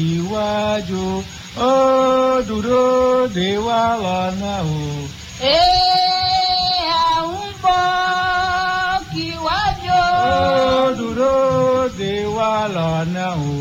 síwájú ó dúró de wá lọ́nà o. Ee, à ń bọ̀ ó dúró de wá lọ́nà o.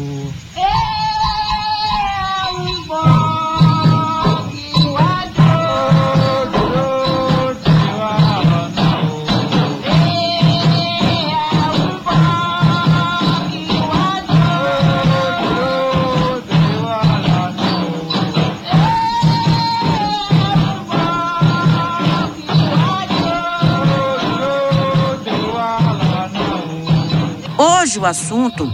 o. Assunto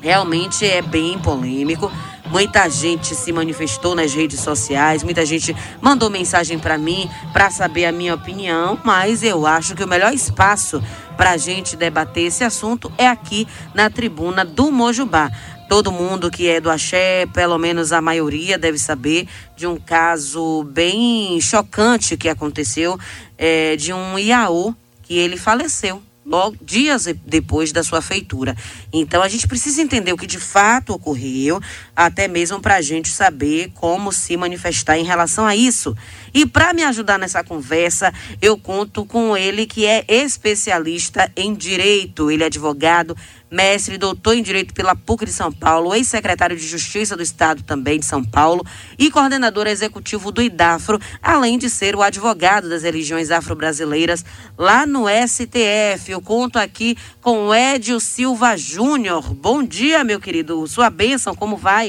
realmente é bem polêmico. Muita gente se manifestou nas redes sociais, muita gente mandou mensagem para mim para saber a minha opinião, mas eu acho que o melhor espaço para a gente debater esse assunto é aqui na tribuna do Mojubá. Todo mundo que é do axé, pelo menos a maioria, deve saber de um caso bem chocante que aconteceu é, de um Iaô que ele faleceu logo dias depois da sua feitura. Então a gente precisa entender o que de fato ocorreu, até mesmo para a gente saber como se manifestar em relação a isso. E para me ajudar nessa conversa, eu conto com ele que é especialista em direito, ele é advogado, mestre, doutor em direito pela PUC de São Paulo, ex-secretário de Justiça do Estado também de São Paulo e coordenador executivo do IDAFRO, além de ser o advogado das religiões afro-brasileiras lá no STF. Eu conto aqui com o Edio Silva Júnior. Bom dia, meu querido. Sua bênção, como vai?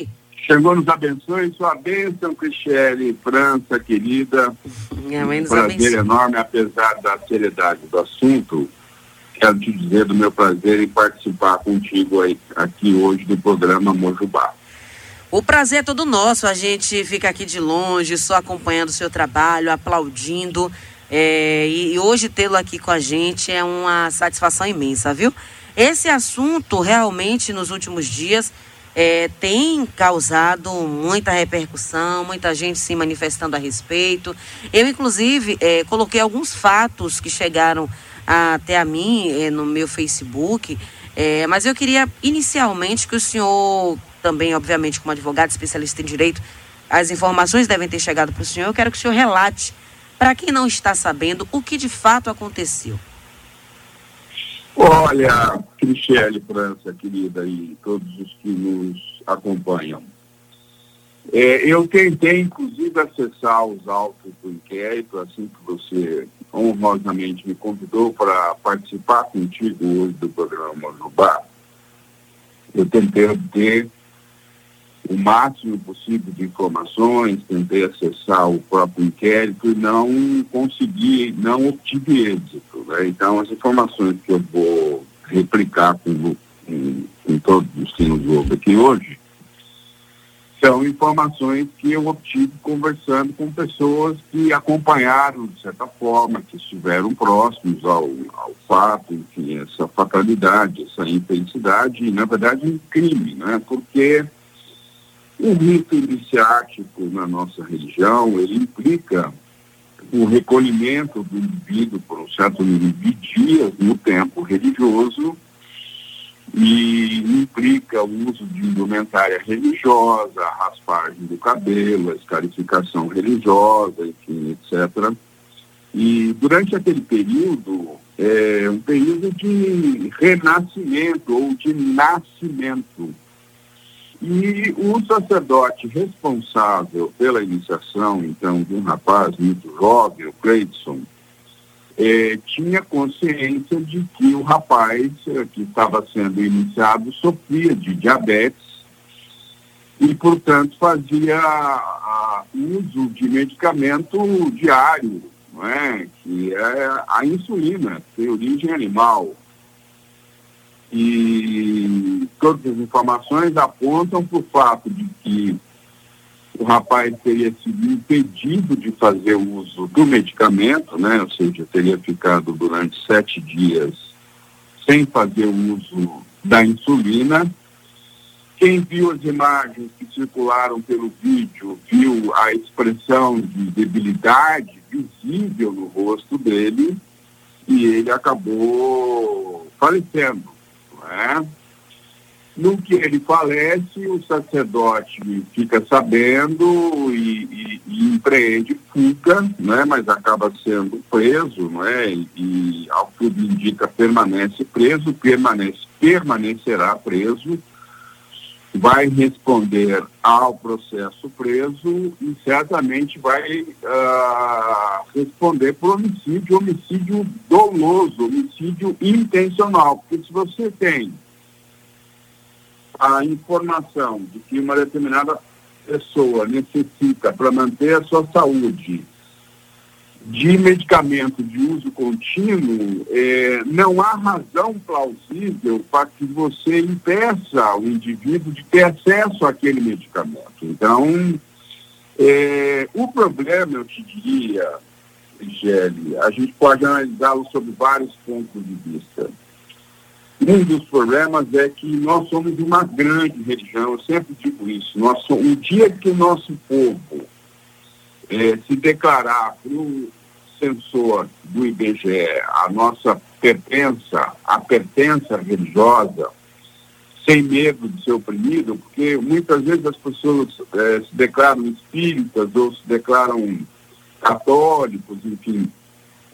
Chegou nos abençoe, sua bênção, Cristiane, França, querida. Minha mãe Um nos prazer abençoe. enorme, apesar da seriedade do assunto. Quero te dizer do meu prazer em participar contigo aí, aqui hoje do programa Mojubá. O prazer é todo nosso. A gente fica aqui de longe, só acompanhando o seu trabalho, aplaudindo. É, e, e hoje tê-lo aqui com a gente é uma satisfação imensa, viu? Esse assunto realmente nos últimos dias é, tem causado muita repercussão, muita gente se manifestando a respeito. Eu, inclusive, é, coloquei alguns fatos que chegaram até a mim é, no meu Facebook, é, mas eu queria inicialmente que o senhor, também, obviamente, como advogado especialista em direito, as informações devem ter chegado para o senhor. Eu quero que o senhor relate, para quem não está sabendo, o que de fato aconteceu. Olha, Cristiane, França, querida, e todos os que nos acompanham. É, eu tentei, inclusive, acessar os autos do inquérito, assim que você honrosamente me convidou para participar contigo hoje do programa Mojubá. Eu tentei obter o máximo possível de informações, tentei acessar o próprio inquérito e não consegui, não obtive êxito. Né? Então, as informações que eu vou replicar com, com, com todos os que nos ouvem aqui hoje são informações que eu obtive conversando com pessoas que acompanharam, de certa forma, que estiveram próximos ao, ao fato, enfim, essa fatalidade, essa infelicidade, e, na verdade, um crime, né? Porque o rito iniciático na nossa religião, ele implica o recolhimento do indivíduo por um certo número de dias no tempo religioso e implica o uso de indumentária religiosa, a raspagem do cabelo, a escarificação religiosa, enfim, etc. E durante aquele período, é um período de renascimento ou de nascimento. E o sacerdote responsável pela iniciação, então, de um rapaz muito jovem, o Cleidson, eh, tinha consciência de que o rapaz eh, que estava sendo iniciado sofria de diabetes e, portanto, fazia a, uso de medicamento diário, não é? que é a insulina, que tem origem animal. E todas as informações apontam para o fato de que o rapaz teria sido impedido de fazer uso do medicamento, né? ou seja, teria ficado durante sete dias sem fazer uso da insulina. Quem viu as imagens que circularam pelo vídeo viu a expressão de debilidade visível no rosto dele e ele acabou falecendo. Não é? No que ele falece, o sacerdote fica sabendo e, e, e empreende fuga, né, mas acaba sendo preso, né, e, e ao que tudo indica permanece preso, permanece, permanecerá preso, vai responder ao processo preso e certamente vai uh, responder por homicídio, homicídio doloso, homicídio intencional, porque se você tem a informação de que uma determinada pessoa necessita para manter a sua saúde de medicamento de uso contínuo, é, não há razão plausível para que você impeça o indivíduo de ter acesso àquele medicamento. Então, é, o problema, eu te diria, Michele, a gente pode analisá-lo sob vários pontos de vista. Um dos problemas é que nós somos uma grande religião, eu sempre digo isso. Nós somos, o dia que o nosso povo é, se declarar para o censor do IBGE a nossa pertença, a pertença religiosa, sem medo de ser oprimido, porque muitas vezes as pessoas é, se declaram espíritas ou se declaram católicos, enfim,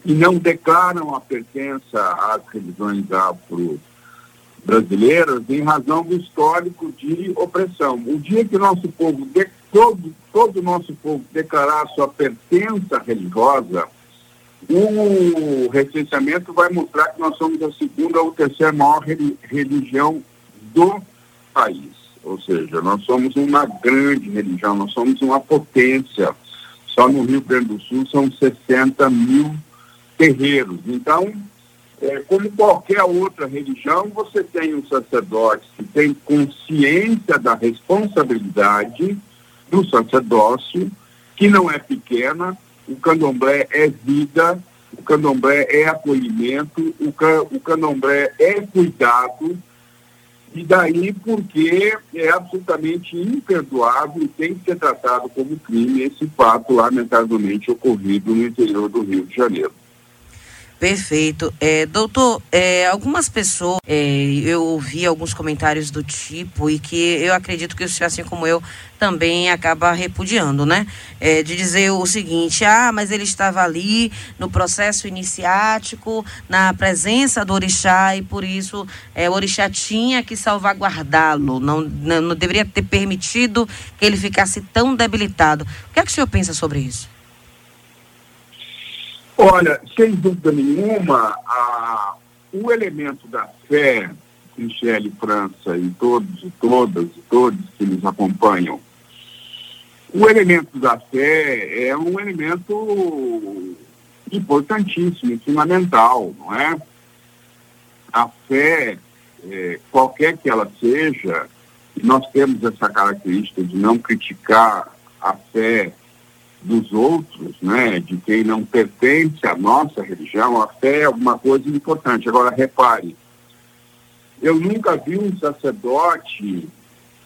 e não declaram a pertença às religiões afro brasileiras em razão do histórico de opressão. O dia que nosso povo, de, todo, todo nosso povo declarar sua pertença religiosa, o recenseamento vai mostrar que nós somos a segunda ou terceira maior religião do país. Ou seja, nós somos uma grande religião, nós somos uma potência. Só no Rio Grande do Sul são 60 mil terreiros. Então, é, como qualquer outra religião, você tem um sacerdote que tem consciência da responsabilidade do sacerdócio, que não é pequena, o candomblé é vida, o candomblé é acolhimento, o, can, o candomblé é cuidado, e daí porque é absolutamente imperdoável e tem que ser tratado como crime esse fato lamentavelmente ocorrido no interior do Rio de Janeiro. Perfeito. É, doutor, é, algumas pessoas, é, eu ouvi alguns comentários do tipo e que eu acredito que o senhor, assim como eu, também acaba repudiando, né? É, de dizer o seguinte, ah, mas ele estava ali no processo iniciático, na presença do orixá e por isso é, o orixá tinha que salvaguardá-lo, não, não, não deveria ter permitido que ele ficasse tão debilitado. O que é que o senhor pensa sobre isso? Olha, sem dúvida nenhuma, a, o elemento da fé, Michele França e todos e todas e todos que nos acompanham, o elemento da fé é um elemento importantíssimo, fundamental, não é? A fé, é, qualquer que ela seja, nós temos essa característica de não criticar a fé dos outros, né, de quem não pertence à nossa religião, a fé é alguma coisa importante. Agora, repare, eu nunca vi um sacerdote,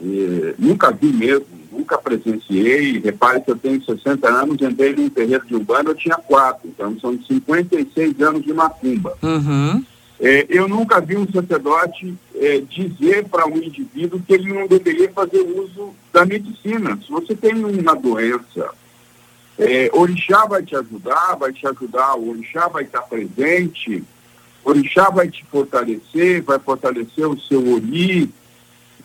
eh, nunca vi mesmo, nunca presenciei, repare que eu tenho 60 anos, entrei num terreiro de Umbanda, eu tinha quatro, então são 56 anos de macumba. Uhum. É, eu nunca vi um sacerdote é, dizer para um indivíduo que ele não deveria fazer uso da medicina. Se você tem uma doença é, Orixá vai te ajudar, vai te ajudar, o Orixá vai estar presente, Orixá vai te fortalecer, vai fortalecer o seu Ori,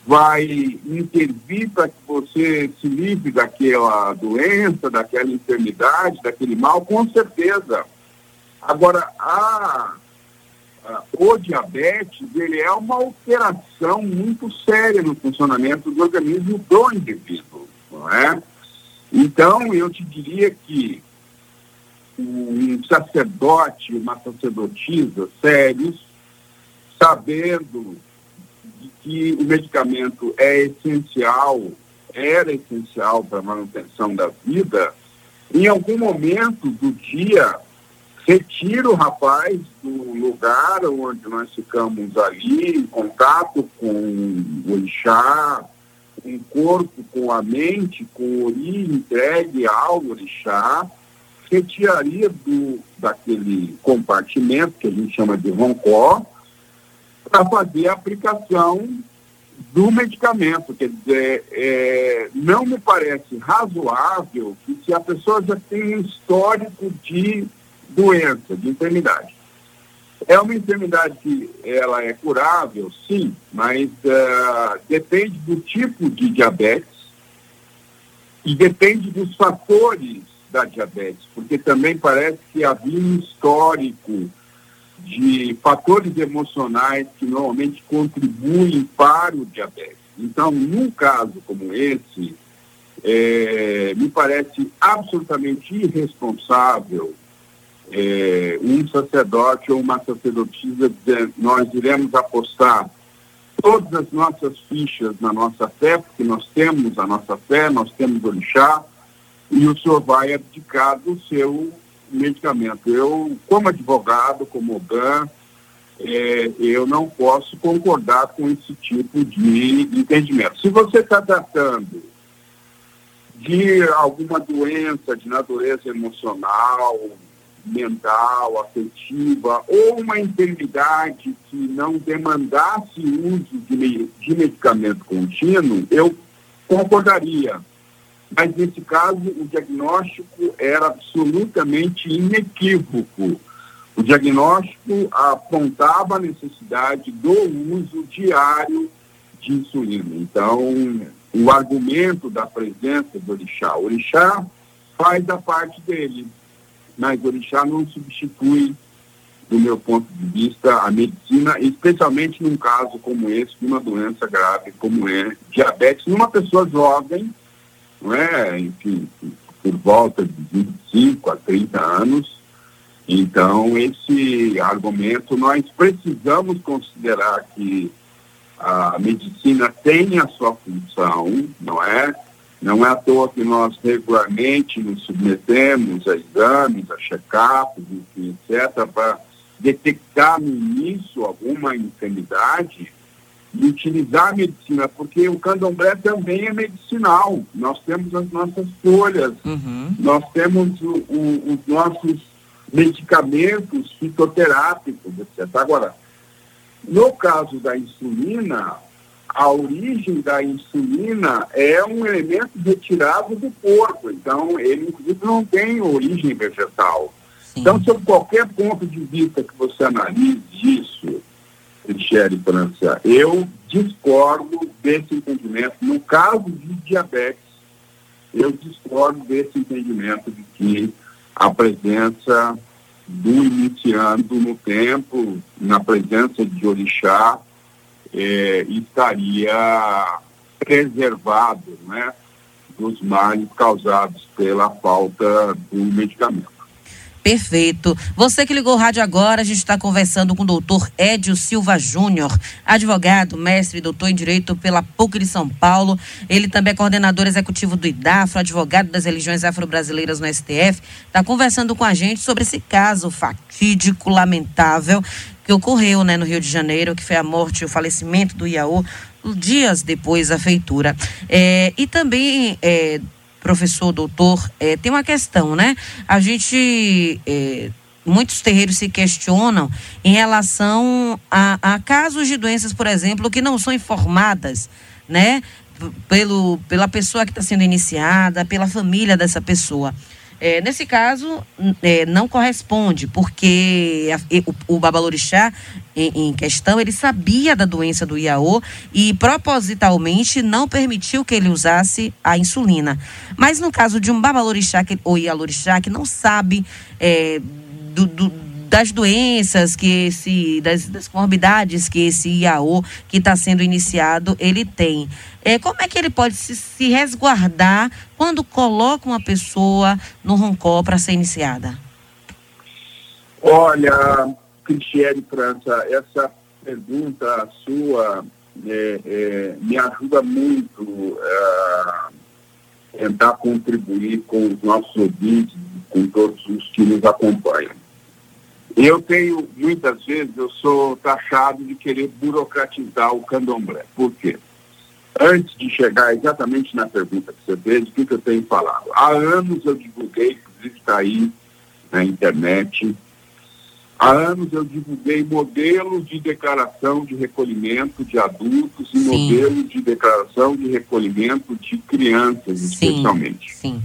vai intervir para que você se livre daquela doença, daquela enfermidade, daquele mal, com certeza. Agora, a, a, o diabetes, ele é uma alteração muito séria no funcionamento do organismo do indivíduo, não é? Então, eu te diria que um sacerdote, uma sacerdotisa sérios, sabendo de que o medicamento é essencial, era essencial para a manutenção da vida, em algum momento do dia, retira o rapaz do lugar onde nós ficamos ali, em contato com o orixá, um corpo com a mente, com o ori entregue ao orixá, retiraria do, daquele compartimento que a gente chama de roncó, para fazer a aplicação do medicamento. Quer dizer, é, não me parece razoável que se a pessoa já tem um histórico de doença, de enfermidade. É uma enfermidade que ela é curável, sim, mas uh, depende do tipo de diabetes e depende dos fatores da diabetes, porque também parece que havia um histórico de fatores emocionais que normalmente contribuem para o diabetes. Então, num caso como esse, é, me parece absolutamente irresponsável é, um sacerdote ou uma sacerdotisa dizer nós iremos apostar todas as nossas fichas na nossa fé, porque nós temos a nossa fé, nós temos o orixá, e o senhor vai abdicar do seu medicamento. Eu, como advogado, como GAN, é, eu não posso concordar com esse tipo de entendimento. Se você está tratando de alguma doença de natureza emocional, mental, afetiva, ou uma enfermidade que não demandasse uso de, de medicamento contínuo, eu concordaria mas nesse caso o diagnóstico era absolutamente inequívoco. O diagnóstico apontava a necessidade do uso diário de insulina. Então, o argumento da presença do orixá, o orixá faz a parte dele, mas orixá não substitui, do meu ponto de vista, a medicina, especialmente num caso como esse, de uma doença grave como é diabetes, numa pessoa jovem, não é? enfim, por volta de 25 a 30 anos. Então, esse argumento, nós precisamos considerar que a medicina tem a sua função, não é? Não é à toa que nós regularmente nos submetemos a exames, a check-ups, etc., para detectar no início alguma enfermidade de utilizar a medicina, porque o candomblé também é medicinal. Nós temos as nossas folhas, uhum. nós temos o, o, os nossos medicamentos fitoterápicos, etc. Agora, no caso da insulina, a origem da insulina é um elemento retirado do corpo, então ele inclusive não tem origem vegetal. Sim. Então, sob qualquer ponto de vista que você analise isso, Michele França, eu discordo desse entendimento. No caso de diabetes, eu discordo desse entendimento de que a presença do iniciando no tempo, na presença de orixá, é, estaria preservado né, dos males causados pela falta do medicamento. Perfeito. Você que ligou o rádio agora, a gente está conversando com o doutor Edio Silva Júnior, advogado, mestre doutor em Direito pela PUC de São Paulo. Ele também é coordenador executivo do IDAFRO, advogado das religiões afro-brasileiras no STF. Está conversando com a gente sobre esse caso fatídico, lamentável, que ocorreu né, no Rio de Janeiro, que foi a morte e o falecimento do Iaô dias depois da feitura. É, e também. É, professor, doutor, é, tem uma questão, né? A gente. É, muitos terreiros se questionam em relação a, a, casos de doenças, por exemplo, que não são informadas, né? Pelo, pela pessoa que está sendo iniciada, pela família dessa pessoa. É, nesse caso, é, não corresponde, porque a, o, o Babalorixá, em, em, questão, ele sabia da doença do Iaô e propositalmente não permitiu que ele usasse a insulina. Mas no caso de um Babalorixá que, ou Ialorixá que não sabe é, do, do das doenças que esse, das, das comorbidades que esse IAO que está sendo iniciado, ele tem. É, como é que ele pode se, se resguardar quando coloca uma pessoa no roncó para ser iniciada? Olha, Cristiane França, essa pergunta sua é, é, me ajuda muito a tentar contribuir com os nossos ouvintes, com todos os que nos acompanham. Eu tenho, muitas vezes, eu sou taxado de querer burocratizar o candomblé. Por quê? Antes de chegar exatamente na pergunta que você fez, o que, eu tenho falado? Há anos eu divulguei, inclusive está aí na internet, Há anos eu divulguei modelos de declaração de recolhimento de adultos e Sim. modelos de declaração de recolhimento de crianças, Sim. especialmente. Sim.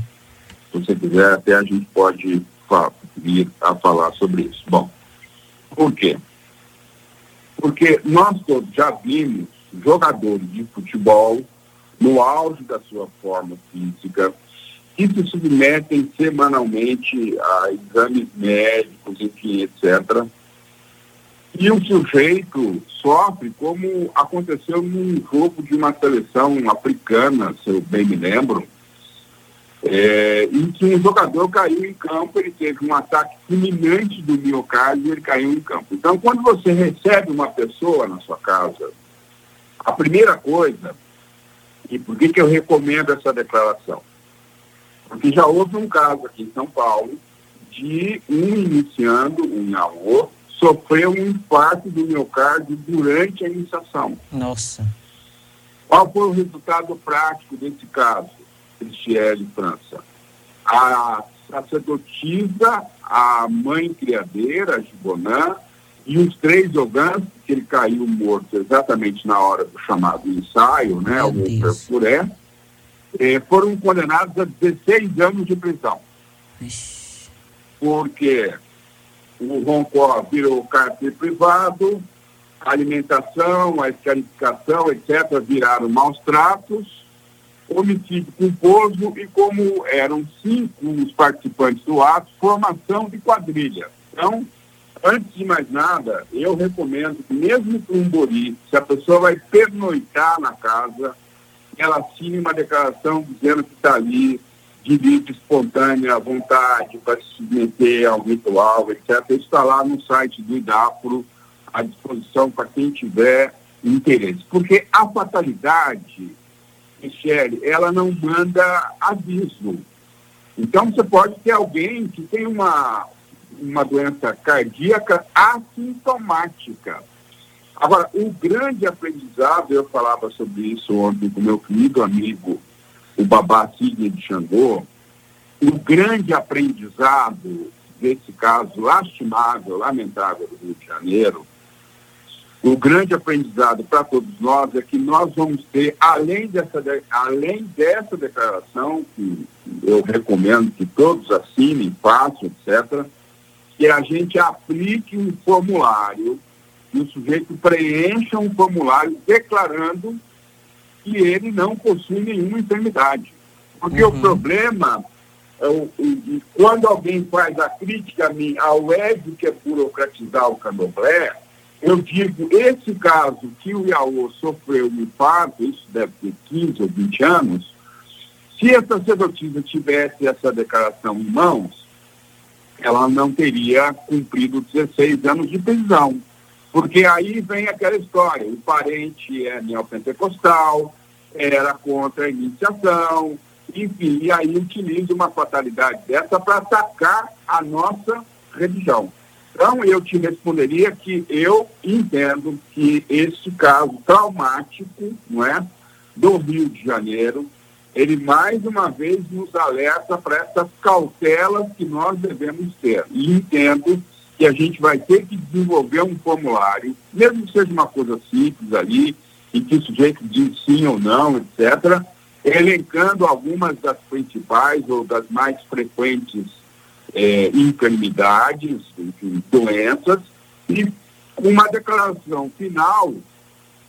Se você quiser, até a gente pode fa- vir a falar sobre isso. Bom, por quê? Porque nós todos já vimos jogadores de futebol no auge da sua forma física que se submetem semanalmente a exames médicos, enfim, etc. E o sujeito sofre como aconteceu num jogo de uma seleção africana, se eu bem me lembro, é, em que um jogador caiu em campo, ele teve um ataque fulminante do miocárdio e ele caiu em campo. Então, quando você recebe uma pessoa na sua casa, a primeira coisa, e por que, que eu recomendo essa declaração? Porque já houve um caso aqui em São Paulo de um iniciando, um avô, sofreu um infarto do miocárdio durante a iniciação. Nossa. Qual foi o resultado prático desse caso, Cristiane França? A sacerdotisa, a mãe criadeira, a Gibonã, e os três Ogãs, que ele caiu morto exatamente na hora do chamado ensaio, né, Meu o Deus. perfuré, eh, foram condenados a 16 anos de prisão, Ixi. porque o Roncó virou cárcere privado, a alimentação, a escarificação, etc., viraram maus tratos, homicídio culposo e como eram cinco os participantes do ato, formação de quadrilha. Então, antes de mais nada, eu recomendo que mesmo com um bori, se a pessoa vai pernoitar na casa, ela assine uma declaração dizendo que está ali de livre, espontânea vontade para se submeter ao ritual, etc. Isso está lá no site do IDAPRO, à disposição para quem tiver interesse. Porque a fatalidade, Michele, ela não manda aviso. Então você pode ter alguém que tem uma, uma doença cardíaca assintomática. Agora, o grande aprendizado, eu falava sobre isso ontem com meu querido amigo, o Babá Sidney de Xangô, o grande aprendizado desse caso lastimável, lamentável do Rio de Janeiro, o grande aprendizado para todos nós é que nós vamos ter, além dessa, de- além dessa declaração, que eu recomendo que todos assinem, façam, etc., que a gente aplique um formulário, que o sujeito preencha um formulário declarando que ele não possui nenhuma enfermidade. Porque Uhum. o problema, é o- o- e quando alguém faz a crítica a mim ao Ed que é burocratizar o candomblé, eu digo, esse caso que o Iaô sofreu um infarto, isso deve ter 15 ou 20 anos, se a sacerdotisa tivesse essa declaração em mãos, ela não teria cumprido 16 anos de prisão. Porque aí vem aquela história, o parente é neopentecostal, era contra a iniciação, enfim, e aí utiliza uma fatalidade dessa para atacar a nossa religião. Então, eu te responderia que eu entendo que esse caso traumático, não é, do Rio de Janeiro, ele mais uma vez nos alerta para essas cautelas que nós devemos ter. E entendo que a gente vai ter que desenvolver um formulário, mesmo que seja uma coisa simples ali, em que o sujeito diz sim ou não, etc., elencando algumas das principais ou das mais frequentes eh, enfermidades, enfim, doenças, e uma declaração final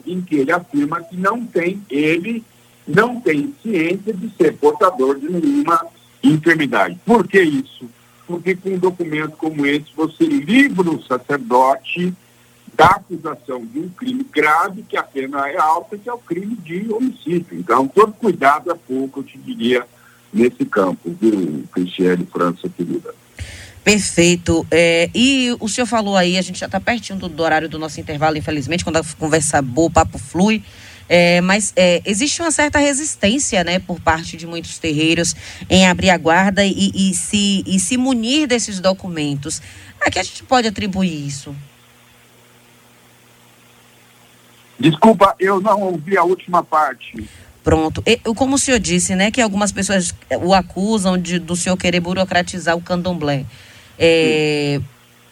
em que ele afirma que não tem, ele não tem ciência de ser portador de nenhuma enfermidade. Por que isso? Porque com um documento como esse você livra o sacerdote da acusação de um crime grave, que a pena é alta, que é o crime de homicídio. Então, todo cuidado é pouco, eu te diria, nesse campo, viu, Cristiane França, querida? Perfeito. É, e o senhor falou aí, a gente já está pertinho do, do horário do nosso intervalo, infelizmente, quando a conversa boa, o papo flui. É, mas é, existe uma certa resistência, né, por parte de muitos terreiros em abrir a guarda e, e se, e se munir desses documentos. A que a gente pode atribuir isso? Desculpa, eu não ouvi a última parte. Pronto. E, como o senhor disse, né, que algumas pessoas o acusam de, do senhor querer burocratizar o candomblé. É,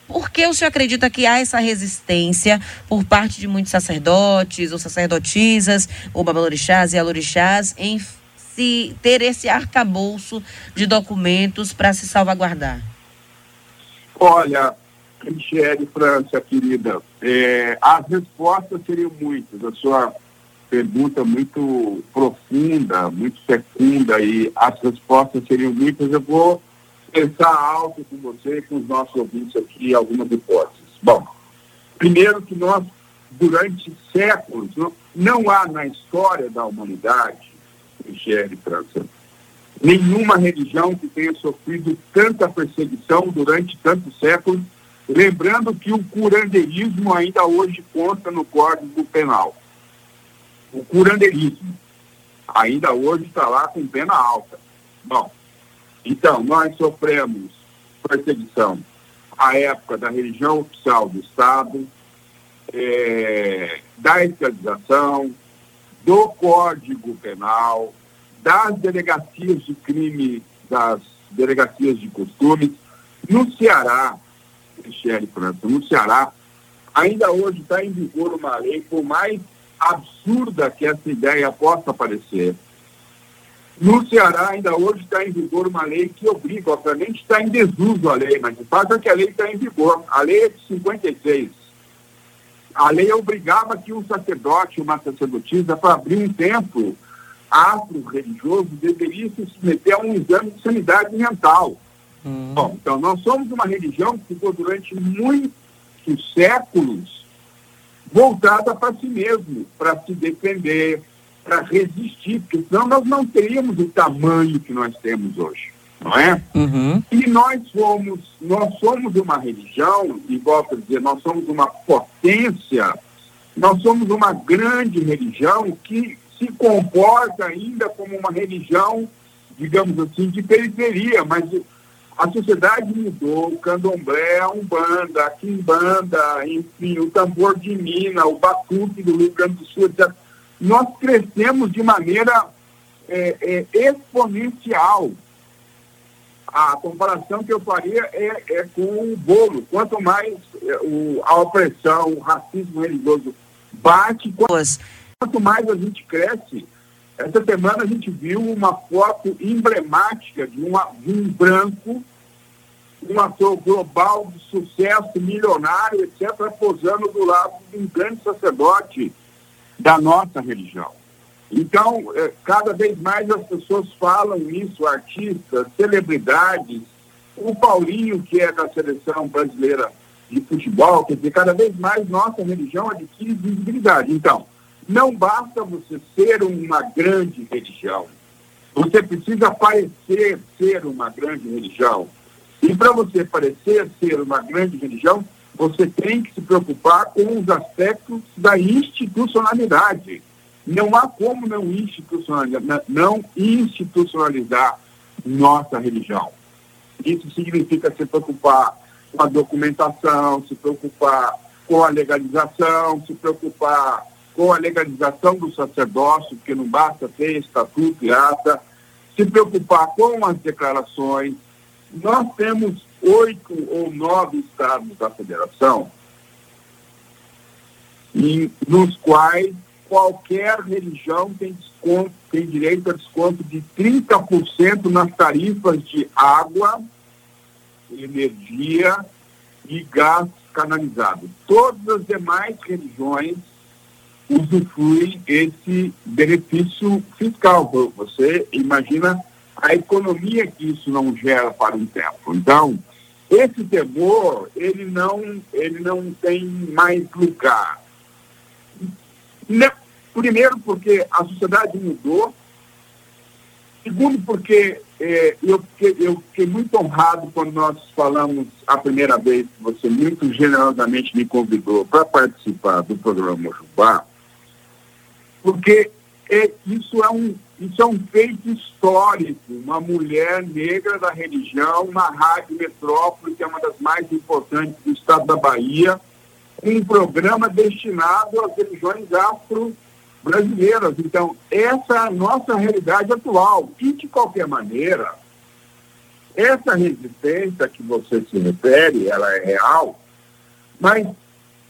Por que o senhor acredita que há essa resistência por parte de muitos sacerdotes ou sacerdotisas, ou babalorixás e alorixás, em se ter esse arcabouço de documentos para se salvaguardar? Olha, Michele França, querida, é, as respostas seriam muitas. A sua pergunta muito profunda, muito fecunda e as respostas seriam muitas. Eu vou pensar alto com você e com os nossos ouvintes aqui algumas hipóteses. Bom, primeiro que nós, durante séculos, não, não há na história da humanidade, Michele França, nenhuma religião que tenha sofrido tanta perseguição durante tantos séculos, lembrando que o curandeirismo ainda hoje consta no Código Penal. O curandeirismo ainda hoje está lá com pena alta. Bom, então, nós sofremos perseguição à época da religião oficial do Estado, é, da escravização, do Código Penal, das delegacias de crime, das delegacias de costumes. No Ceará, Michele França, no Ceará, ainda hoje está em vigor uma lei, por mais absurda que essa ideia possa parecer. No Ceará, ainda hoje está em vigor uma lei que obriga, obviamente está em desuso a lei, mas de fato é que a lei está em vigor. A lei é de 56. A lei obrigava que um sacerdote, uma sacerdotisa, para abrir um templo afro-religioso, deveria se submeter a um exame de sanidade mental. Hum. Bom, então nós somos uma religião que ficou durante muitos séculos voltada para si mesmo, para se defender, para resistir, porque senão nós não teríamos o tamanho que nós temos hoje, não é? Uhum. E nós somos, nós somos uma religião, e volto a dizer, nós somos uma potência, nós somos uma grande religião que se comporta ainda como uma religião, digamos assim, de periferia, mas a sociedade mudou, o candomblé, a umbanda, a quimbanda, enfim, o tambor de Minas, o batuque do Rio Grande do Sul, etc. Nós crescemos de maneira é, é, exponencial. A comparação que eu faria é, é com o bolo. Quanto mais é, o, a opressão, o racismo religioso bate, quanto mais a gente cresce, essa semana a gente viu uma foto emblemática de, uma, de um branco, um ator global de sucesso, milionário, etc., posando do lado de um grande sacerdote da nossa religião. Então, é, cada vez mais as pessoas falam isso, artistas, celebridades, o Paulinho, que é da seleção brasileira de futebol, quer dizer, cada vez mais nossa religião adquire visibilidade. Então, não basta você ser uma grande religião. Você precisa parecer ser uma grande religião. E para você parecer ser uma grande religião, você tem que se preocupar com os aspectos da institucionalidade. Não há como não institucionalizar, não institucionalizar nossa religião. Isso significa se preocupar com a documentação, se preocupar com a legalização, se preocupar com a legalização do sacerdócio, porque não basta ter estatuto e ata, se preocupar com as declarações. Nós temos oito ou nove estados da federação em, nos quais qualquer religião tem desconto, tem direito a desconto de 30% nas tarifas de água, energia e gás canalizado. Todas as demais religiões usufrui esse benefício fiscal. Você imagina a economia que isso não gera para um tempo. Então, esse temor, ele não, ele não tem mais lugar. Primeiro, porque a sociedade mudou. Segundo, porque é, eu, eu fiquei muito honrado quando nós falamos a primeira vez que você muito generosamente me convidou para participar do programa Mojubá porque é, isso, é um, isso é um feito histórico. Uma mulher negra da religião na Rádio Metrópole, que é uma das mais importantes do estado da Bahia, um programa destinado às religiões afro-brasileiras. Então, essa é a nossa realidade atual. E, de qualquer maneira, essa resistência que você se refere, ela é real, mas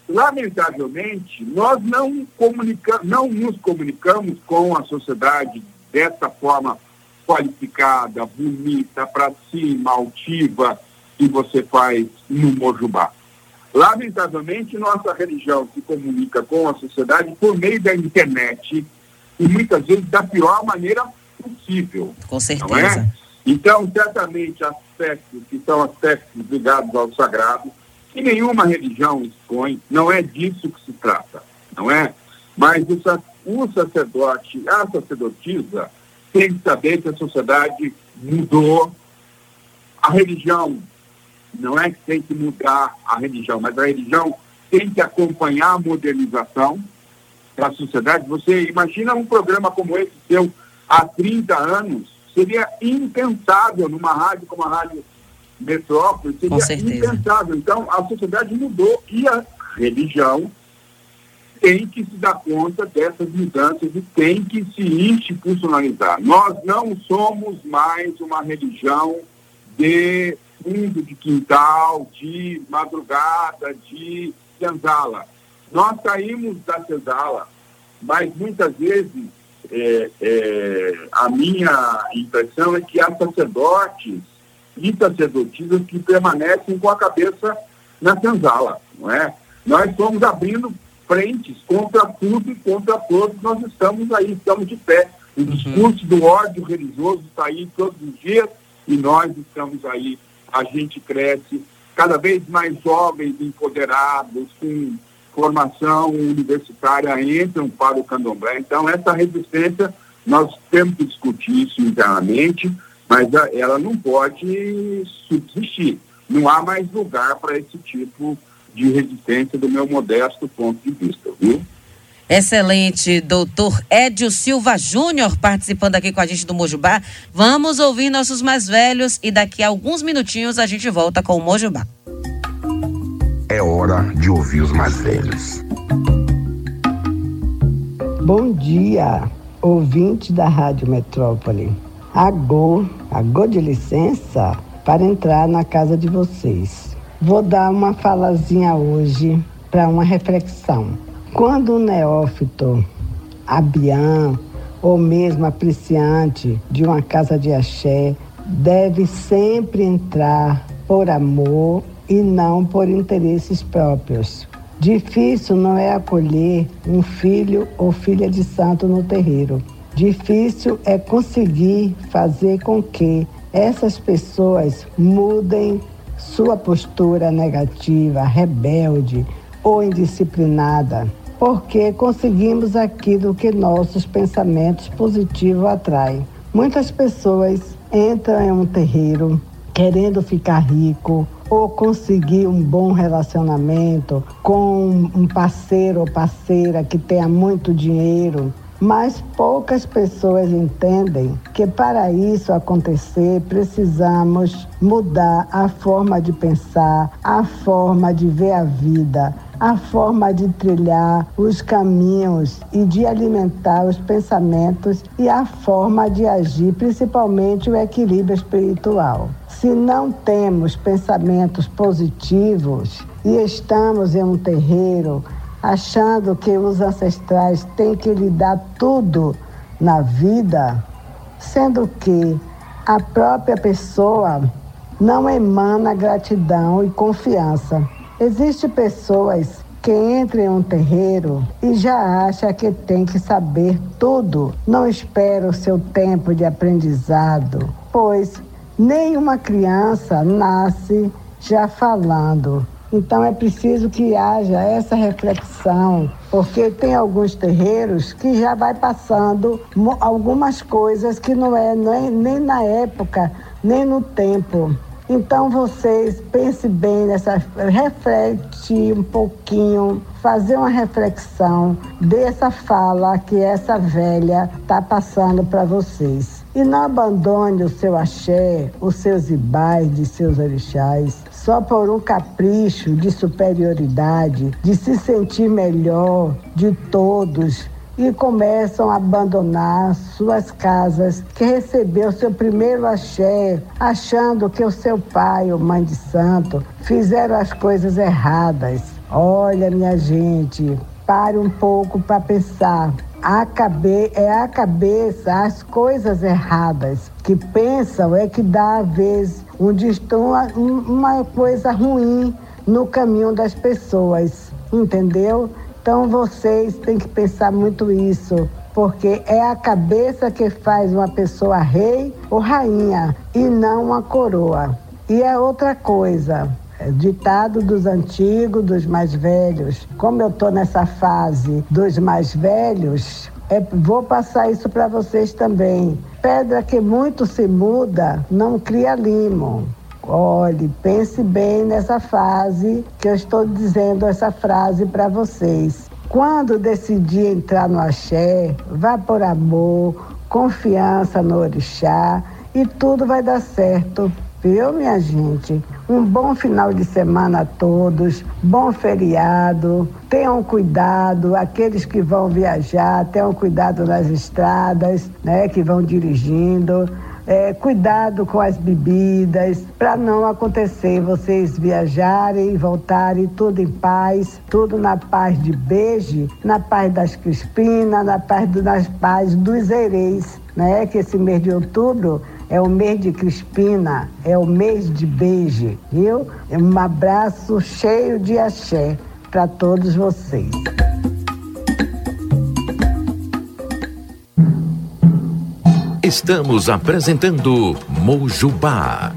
lamentavelmente nós não comunicamos, não nos comunicamos com a sociedade dessa forma qualificada, bonita, para cima, altiva que você faz no Mojubá. Lamentavelmente, nossa religião se comunica com a sociedade por meio da internet e muitas vezes da pior maneira possível. Com certeza. É? Então, certamente, aspectos que são aspectos ligados ao sagrado, que nenhuma religião expõe, não é disso que se trata, não é? Mas o, o sacerdote, a sacerdotisa, tem que saber que a sociedade mudou, a religião não é que tem que mudar a religião, mas a religião tem que acompanhar a modernização da sociedade. Você imagina um programa como esse seu há 30 anos, seria impensável numa rádio como a Rádio Metrópole, seria impensável. Então, a sociedade mudou e a religião tem que se dar conta dessas mudanças e tem que se institucionalizar. Nós não somos mais uma religião de fundo de quintal, de madrugada, de senzala. Nós saímos da senzala, mas muitas vezes é, é, a minha impressão é que há sacerdotes e sacerdotisas que permanecem com a cabeça na senzala, não é? Nós estamos abrindo frentes contra tudo e contra todos, nós estamos aí, estamos de pé. O uhum. discurso uhum. do ódio religioso está aí todos os dias e nós estamos aí a gente cresce cada vez mais jovens empoderados, com formação universitária entram para o candomblé. Então, essa resistência, nós temos que discutir isso internamente, mas ela não pode subsistir. Não há mais lugar para esse tipo de resistência do meu modesto ponto de vista, viu? Excelente, doutor Edio Silva Júnior participando aqui com a gente do Mojubá. Vamos ouvir nossos mais velhos e daqui a alguns minutinhos a gente volta com o Mojubá. É hora de ouvir os mais velhos. Bom dia, ouvinte da Rádio Metrópole. Agô, agô de licença para entrar na casa de vocês. Vou dar uma falazinha hoje para uma reflexão. Quando o neófito, abian ou mesmo apreciante de uma casa de axé deve sempre entrar por amor e não por interesses próprios. Difícil não é acolher um filho ou filha de santo no terreiro. Difícil é conseguir fazer com que essas pessoas mudem sua postura negativa, rebelde ou indisciplinada porque conseguimos aquilo que nossos pensamentos positivos atraem. Muitas pessoas entram em um terreiro querendo ficar rico ou conseguir um bom relacionamento com um parceiro ou parceira que tenha muito dinheiro, mas poucas pessoas entendem que para isso acontecer precisamos mudar a forma de pensar, a forma de ver a vida, a forma de trilhar os caminhos e de alimentar os pensamentos e a forma de agir, principalmente o equilíbrio espiritual. Se não temos pensamentos positivos e estamos em um terreiro achando que os ancestrais têm que lhe dar tudo na vida, sendo que a própria pessoa não emana gratidão e confiança. Existem pessoas que entram em um terreiro e já acha que tem que saber tudo, não espera o seu tempo de aprendizado, pois nenhuma criança nasce já falando. Então é preciso que haja essa reflexão, porque tem alguns terreiros que já vai passando algumas coisas que não é nem, nem na época, nem no tempo. Então vocês pensem bem nessa, reflete um pouquinho, fazer uma reflexão dessa fala que essa velha está passando para vocês. E não abandone o seu axé, os seus ibais de seus orixás, só por um capricho de superioridade, de se sentir melhor de todos e começam a abandonar suas casas, que recebeu seu primeiro axé, achando que o seu pai ou mãe de santo fizeram as coisas erradas. Olha, minha gente, pare um pouco para pensar. A. É a cabeça, as coisas erradas que pensam é que dá, às vezes, um distúrbio, uma coisa ruim no caminho das pessoas, entendeu? Então vocês têm que pensar muito isso, porque é a cabeça que faz uma pessoa rei ou rainha e não uma coroa. E é outra coisa, é ditado dos antigos, dos mais velhos. Como eu estou nessa fase dos mais velhos, é, vou passar isso para vocês também. Pedra que muito se muda não cria limo. Olhe, pense bem nessa fase que eu estou dizendo essa frase para vocês. Quando decidir entrar no axé, vá por amor, confiança no orixá e tudo vai dar certo. Viu, minha gente? Um bom final de semana a todos, bom feriado. Tenham cuidado, aqueles que vão viajar, tenham cuidado nas estradas, né, que vão dirigindo é, cuidado com as bebidas, para não acontecer vocês viajarem e voltarem tudo em paz, tudo na paz de beijo, na paz das Crispinas, na paz, do, nas paz dos Ereis, né? Que esse mês de outubro é o mês de Crispina, é o mês de beijo, viu? Um abraço cheio de axé para todos vocês. Estamos apresentando Mojubá.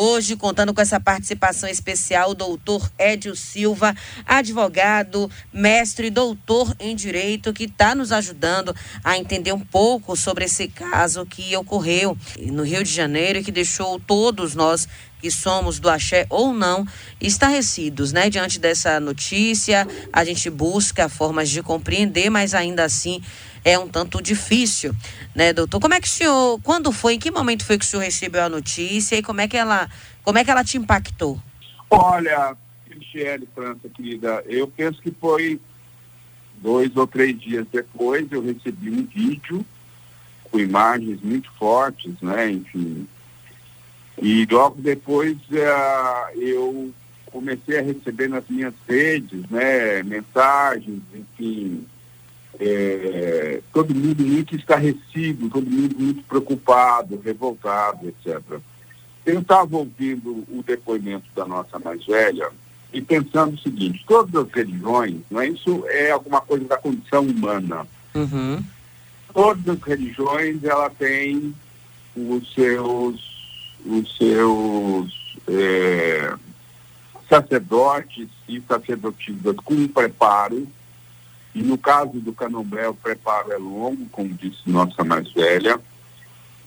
Hoje, contando com essa participação especial, o doutor Edio Silva, advogado, mestre, doutor em direito, que está nos ajudando a entender um pouco sobre esse caso que ocorreu no Rio de Janeiro e que deixou todos nós que somos do axé ou não, estarrecidos, né? Diante dessa notícia, a gente busca formas de compreender, mas ainda assim é um tanto difícil, né, doutor? Como é que o senhor, quando foi, em que momento foi que o senhor recebeu a notícia e como é que ela, como é que ela te impactou? Olha, Michele França, querida, eu penso que foi dois ou três dias depois eu recebi um vídeo com imagens muito fortes, né, enfim. E logo depois uh, eu comecei a receber nas minhas redes, né, mensagens, enfim, é, todo mundo muito estarrecido, todo mundo muito preocupado, revoltado, etc. Eu estava ouvindo o depoimento da nossa mais velha e pensando o seguinte, todas as religiões, não é isso é alguma coisa da condição humana. Uhum. Todas as religiões, ela tem os seus, os seus é, sacerdotes e sacerdotisas com preparo e no caso do candomblé, o preparo é longo, como disse nossa mais velha.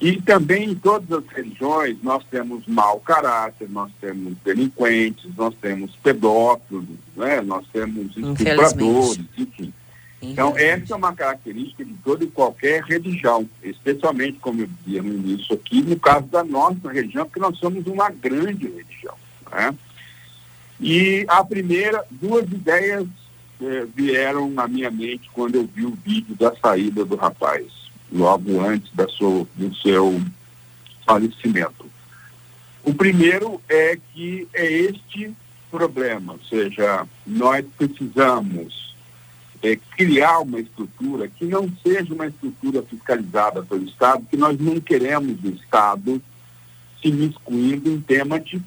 E também em todas as religiões nós temos mau caráter, nós temos delinquentes, nós temos pedófilos, né? nós temos estupradores, enfim. Então, essa é uma característica de toda e qualquer religião, especialmente, como eu dizia no início aqui, no caso da nossa religião, porque nós somos uma grande religião. Né? E a primeira, duas ideias é, vieram na minha mente quando eu vi o vídeo da saída do rapaz, logo antes da sua, do seu falecimento. O primeiro é que é este problema, ou seja, nós precisamos é, criar uma estrutura que não seja uma estrutura fiscalizada pelo Estado, que nós não queremos o Estado se miscuindo em tema de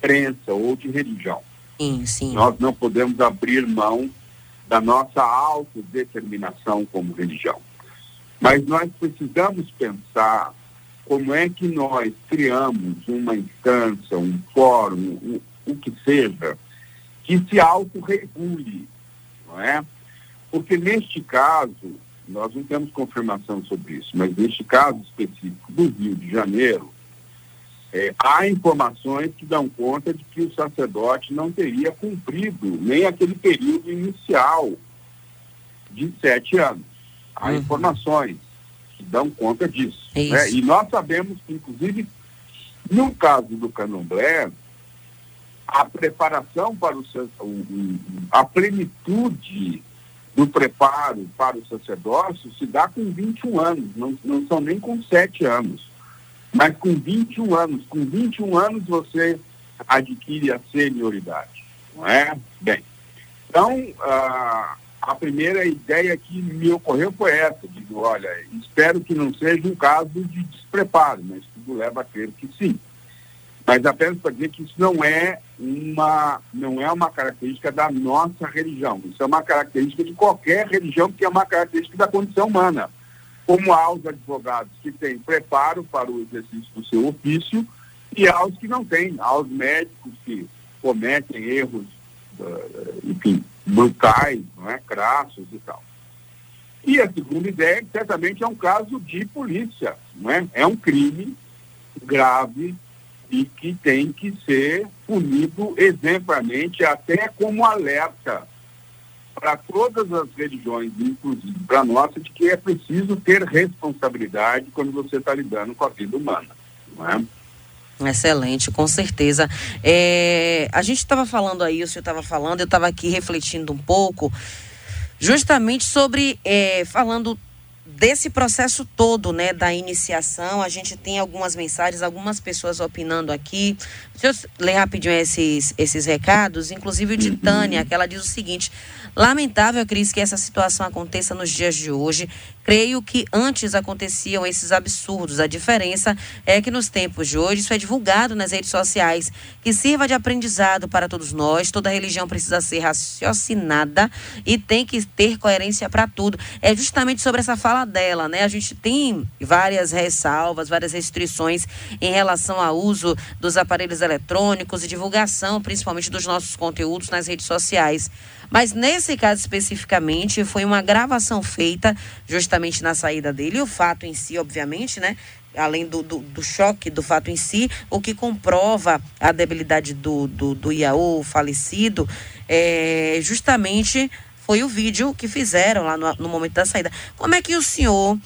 crença ou de religião. Sim, sim. Nós não podemos abrir mão da nossa autodeterminação como religião. Mas nós precisamos pensar como é que nós criamos uma instância, um fórum, o, o que seja, que se autorregule, não é? Porque neste caso, nós não temos confirmação sobre isso, mas neste caso específico do Rio de Janeiro, é, há informações que dão conta de que o sacerdote não teria cumprido nem aquele período inicial de sete anos. Há uhum. informações que dão conta disso. Né? E nós sabemos que, inclusive, no caso do candomblé, a preparação para o, a plenitude do preparo para o sacerdócio se dá com 21 anos, não, não são nem com 7 anos, mas com 21 anos. Com 21 anos você adquire a senioridade, não é? Bem, então, ah, a primeira ideia que me ocorreu foi essa, digo, olha, espero que não seja um caso de despreparo, mas tudo leva a crer que sim. Mas apenas para dizer que isso não é uma não é uma característica da nossa religião, isso é uma característica de qualquer religião, que é uma característica da condição humana. Como há os advogados que têm preparo para o exercício do seu ofício e há os que não têm, há os médicos que cometem erros, uh, enfim, brutais, não é? crassos e tal. E a segunda ideia, certamente, é um caso de polícia, não é? É um crime grave e que tem que ser punido exemplarmente, até como alerta para todas as religiões, inclusive para a nossa, de que é preciso ter responsabilidade quando você está lidando com a vida humana. Não é? Excelente, com certeza. É, a gente estava falando aí, o senhor estava falando, eu estava aqui refletindo um pouco, justamente sobre, é, falando desse processo todo, né, da iniciação. A gente tem algumas mensagens, algumas pessoas opinando aqui. Deixa eu ler rapidinho esses, esses recados, inclusive o de Tânia, que ela diz o seguinte: Lamentável, Cris, que essa situação aconteça nos dias de hoje. Creio que antes aconteciam esses absurdos. A diferença é que nos tempos de hoje isso é divulgado nas redes sociais, que sirva de aprendizado para todos nós. Toda religião precisa ser raciocinada e tem que ter coerência para tudo. É justamente sobre essa fala dela, né? A gente tem várias ressalvas, várias restrições em relação ao uso dos aparelhos eletrônicos e divulgação, principalmente dos nossos conteúdos nas redes sociais. Mas nesse caso especificamente, foi uma gravação feita justamente na saída dele. O fato em si, obviamente, né? Além do, do, do, choque do fato em si, o que comprova a debilidade do, do, do Iaú falecido é justamente foi o vídeo que fizeram lá no, no momento da saída. Como é que o senhor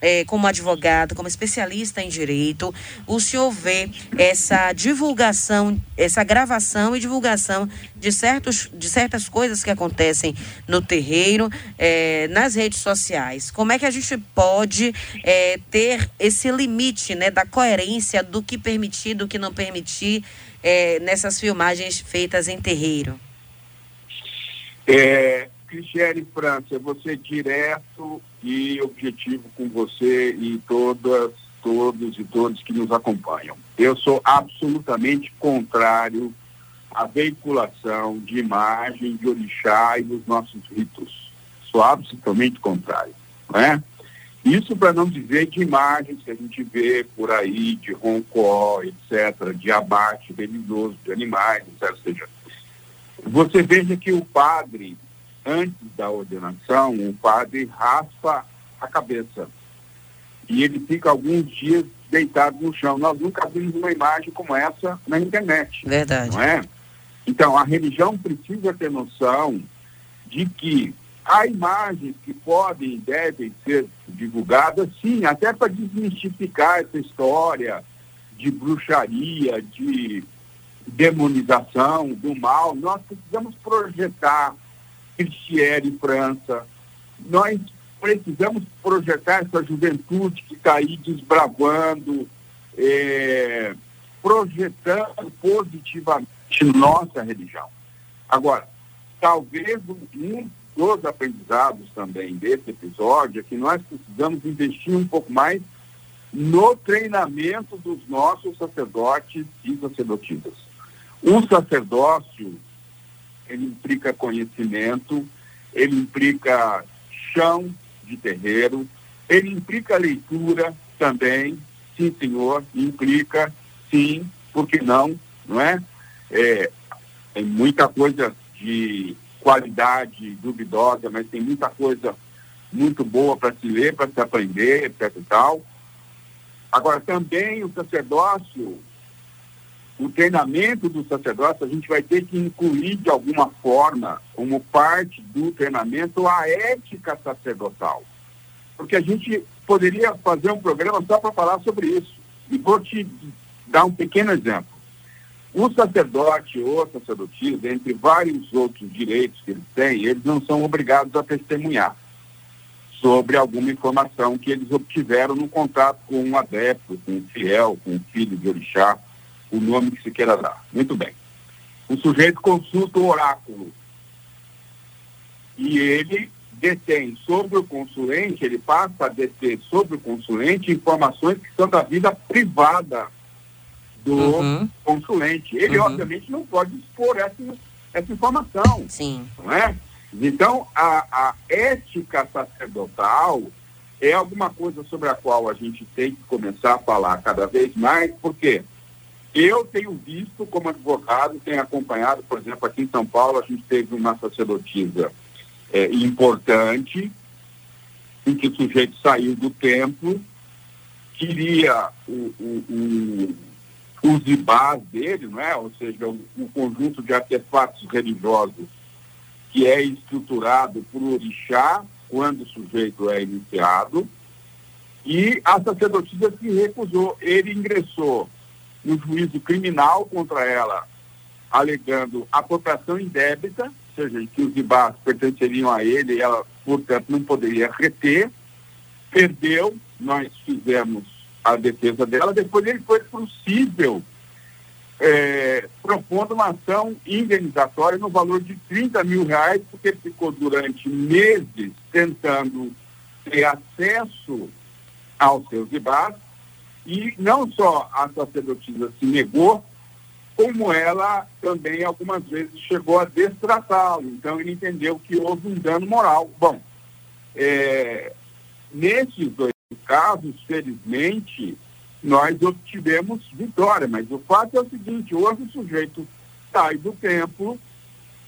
é, como advogado, como especialista em direito, o senhor vê essa divulgação, essa gravação e divulgação de, certos, de certas coisas que acontecem no terreiro, é, nas redes sociais? Como é que a gente pode é, ter esse limite né, da coerência do que permitir, do que não permitir é, nessas filmagens feitas em terreiro? É, Cristiane França, você direto e objetivo com você e todas, todos e todos que nos acompanham. Eu sou absolutamente contrário à veiculação de imagem de orixá e dos nossos ritos. Sou absolutamente contrário, não é? Isso para não dizer de imagens que a gente vê por aí de roncó, etc., de abate religioso de animais, etc. Ou seja, você veja que o padre antes da ordenação, o padre raspa a cabeça e ele fica alguns dias deitado no chão. Nós nunca vimos uma imagem como essa na internet. Verdade. Não é? Então, a religião precisa ter noção de que há imagens que podem e devem ser divulgadas, sim, até para desmistificar essa história de bruxaria, de demonização do mal. Nós precisamos projetar Cristiere França. Nós precisamos projetar essa juventude que está aí desbravando, é, projetando positivamente nossa religião. Agora, talvez um dos aprendizados também desse episódio é que nós precisamos investir um pouco mais no treinamento dos nossos sacerdotes e sacerdotisas. O sacerdócio ele implica conhecimento, ele implica chão de terreiro, ele implica leitura também, sim senhor, implica sim, por que não, não é? é? Tem muita coisa de qualidade duvidosa, mas tem muita coisa muito boa para se ler, para se aprender, etc e tal. Agora, também o sacerdócio o treinamento do sacerdócio, a gente vai ter que incluir de alguma forma, como parte do treinamento, a ética sacerdotal. Porque a gente poderia fazer um programa só para falar sobre isso. E vou te dar um pequeno exemplo. O sacerdote ou sacerdotisa, entre vários outros direitos que eles têm, eles não são obrigados a testemunhar sobre alguma informação que eles obtiveram no contato com um adepto, com um fiel, com um filho de orixá, o nome que se queira dar. Muito bem. O sujeito consulta o oráculo e ele detém sobre o consulente, ele passa a deter sobre o consulente informações que são da vida privada do Uhum. consulente. Ele, Uhum. obviamente, não pode expor essa, essa informação Sim. não é? Então, a, a ética sacerdotal é alguma coisa sobre a qual a gente tem que começar a falar cada vez mais, porque eu tenho visto como advogado, tenho acompanhado, por exemplo, aqui em São Paulo, a gente teve uma sacerdotisa é, importante, em que o sujeito saiu do templo, queria o, o, o, os ibás dele, não é? ou seja, o, conjunto de artefatos religiosos que é estruturado por orixá quando o sujeito é iniciado, e a sacerdotisa se recusou. Ele ingressou no juízo criminal contra ela, alegando apropriação indébita, ou seja, que os ibás pertenceriam a ele e ela, portanto, não poderia reter. Perdeu, nós fizemos a defesa dela, depois ele foi possível é, propondo uma ação indenizatória no valor de 30 mil reais, porque ele ficou durante meses tentando ter acesso aos seus IBAs, e não só a sacerdotisa se negou, como ela também algumas vezes chegou a destratá-lo. Então ele entendeu que houve um dano moral. Bom, é, nesses dois casos, felizmente, nós obtivemos vitória, mas o fato é o seguinte, hoje o sujeito sai do templo,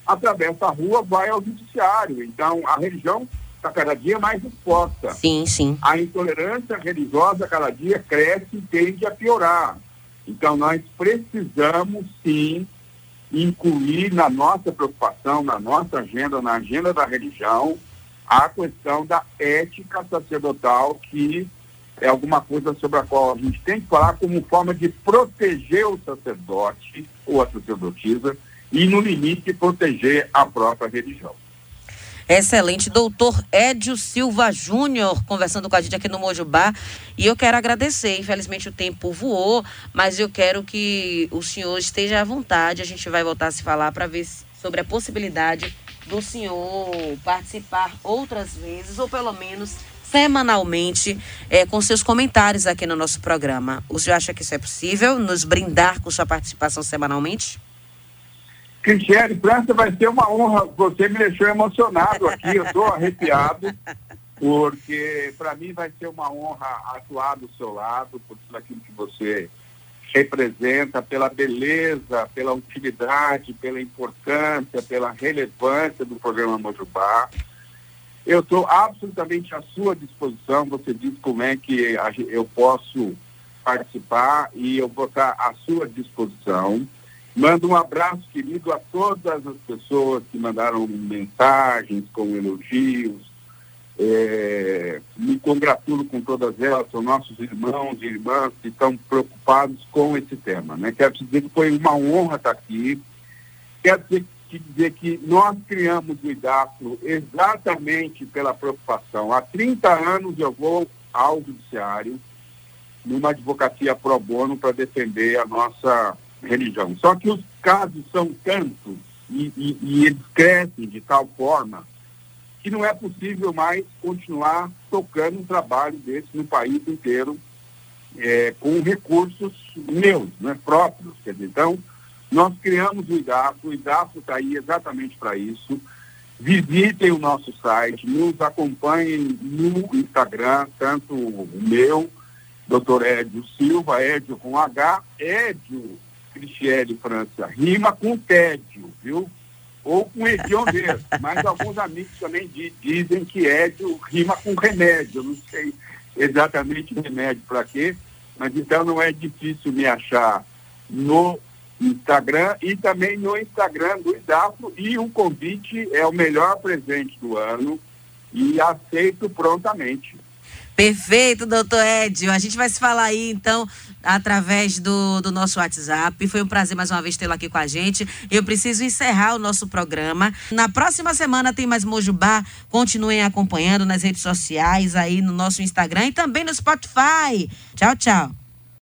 atravessa a rua, vai ao judiciário. Então a religião está cada dia mais exposta. Sim, sim. A intolerância religiosa cada dia cresce e tende a piorar. Então nós precisamos sim incluir na nossa preocupação, na nossa agenda, na agenda da religião, a questão da ética sacerdotal que é alguma coisa sobre a qual a gente tem que falar como forma de proteger o sacerdote ou a sacerdotisa e, no limite, proteger a própria religião. Excelente. Doutor Édio Silva Júnior conversando com a gente aqui no Mojubá. E eu quero agradecer. Infelizmente o tempo voou, mas eu quero que o senhor esteja à vontade. A gente vai voltar a se falar para ver sobre a possibilidade do senhor participar outras vezes, ou pelo menos semanalmente, eh, com seus comentários aqui no nosso programa. O senhor acha que isso é possível? Nos brindar com sua participação semanalmente? Cristiane França, vai ser uma honra. Você me deixou emocionado aqui, eu estou arrepiado, porque para mim vai ser uma honra atuar do seu lado, por tudo aquilo que você representa, pela beleza, pela utilidade, pela importância, pela relevância do programa Mojubá. Eu estou absolutamente à sua disposição. Você diz como é que eu posso participar e eu vou estar à sua disposição. Mando um abraço querido a todas as pessoas que mandaram mensagens com elogios. É, me congratulo com todas elas, são nossos irmãos e irmãs que estão preocupados com esse tema. Né? Quero te dizer que foi uma honra estar aqui. Quero te dizer que nós criamos o IDAFLO exatamente pela preocupação. Há 30 anos eu vou ao judiciário numa advocacia pro bono para defender a nossa religião. Só que os casos são tantos e, e, e eles crescem de tal forma que não é possível mais continuar tocando um trabalho desse no país inteiro é, com recursos meus, né, próprios. Quer dizer, então, nós criamos o IDAFO, o IDAFO está aí exatamente para isso. Visitem o nosso site, nos acompanhem no Instagram, tanto o meu, doutor Édio Silva, Édio com H, Édio Cristiele França, rima com tédio, viu? Ou com hediondeiro, mas alguns amigos também di- dizem que Édio rima com remédio, eu não sei exatamente remédio para quê, mas então não é difícil me achar no Instagram e também no Instagram do IDAFO e o convite é o melhor presente do ano e aceito prontamente. Perfeito, doutor Edio. A gente vai se falar aí, então, através do, do nosso WhatsApp. Foi um prazer mais uma vez tê-lo aqui com a gente. Eu preciso encerrar o nosso programa. Na próxima semana tem mais Mojubá. Continuem acompanhando nas redes sociais, aí no nosso Instagram e também no Spotify. Tchau, tchau.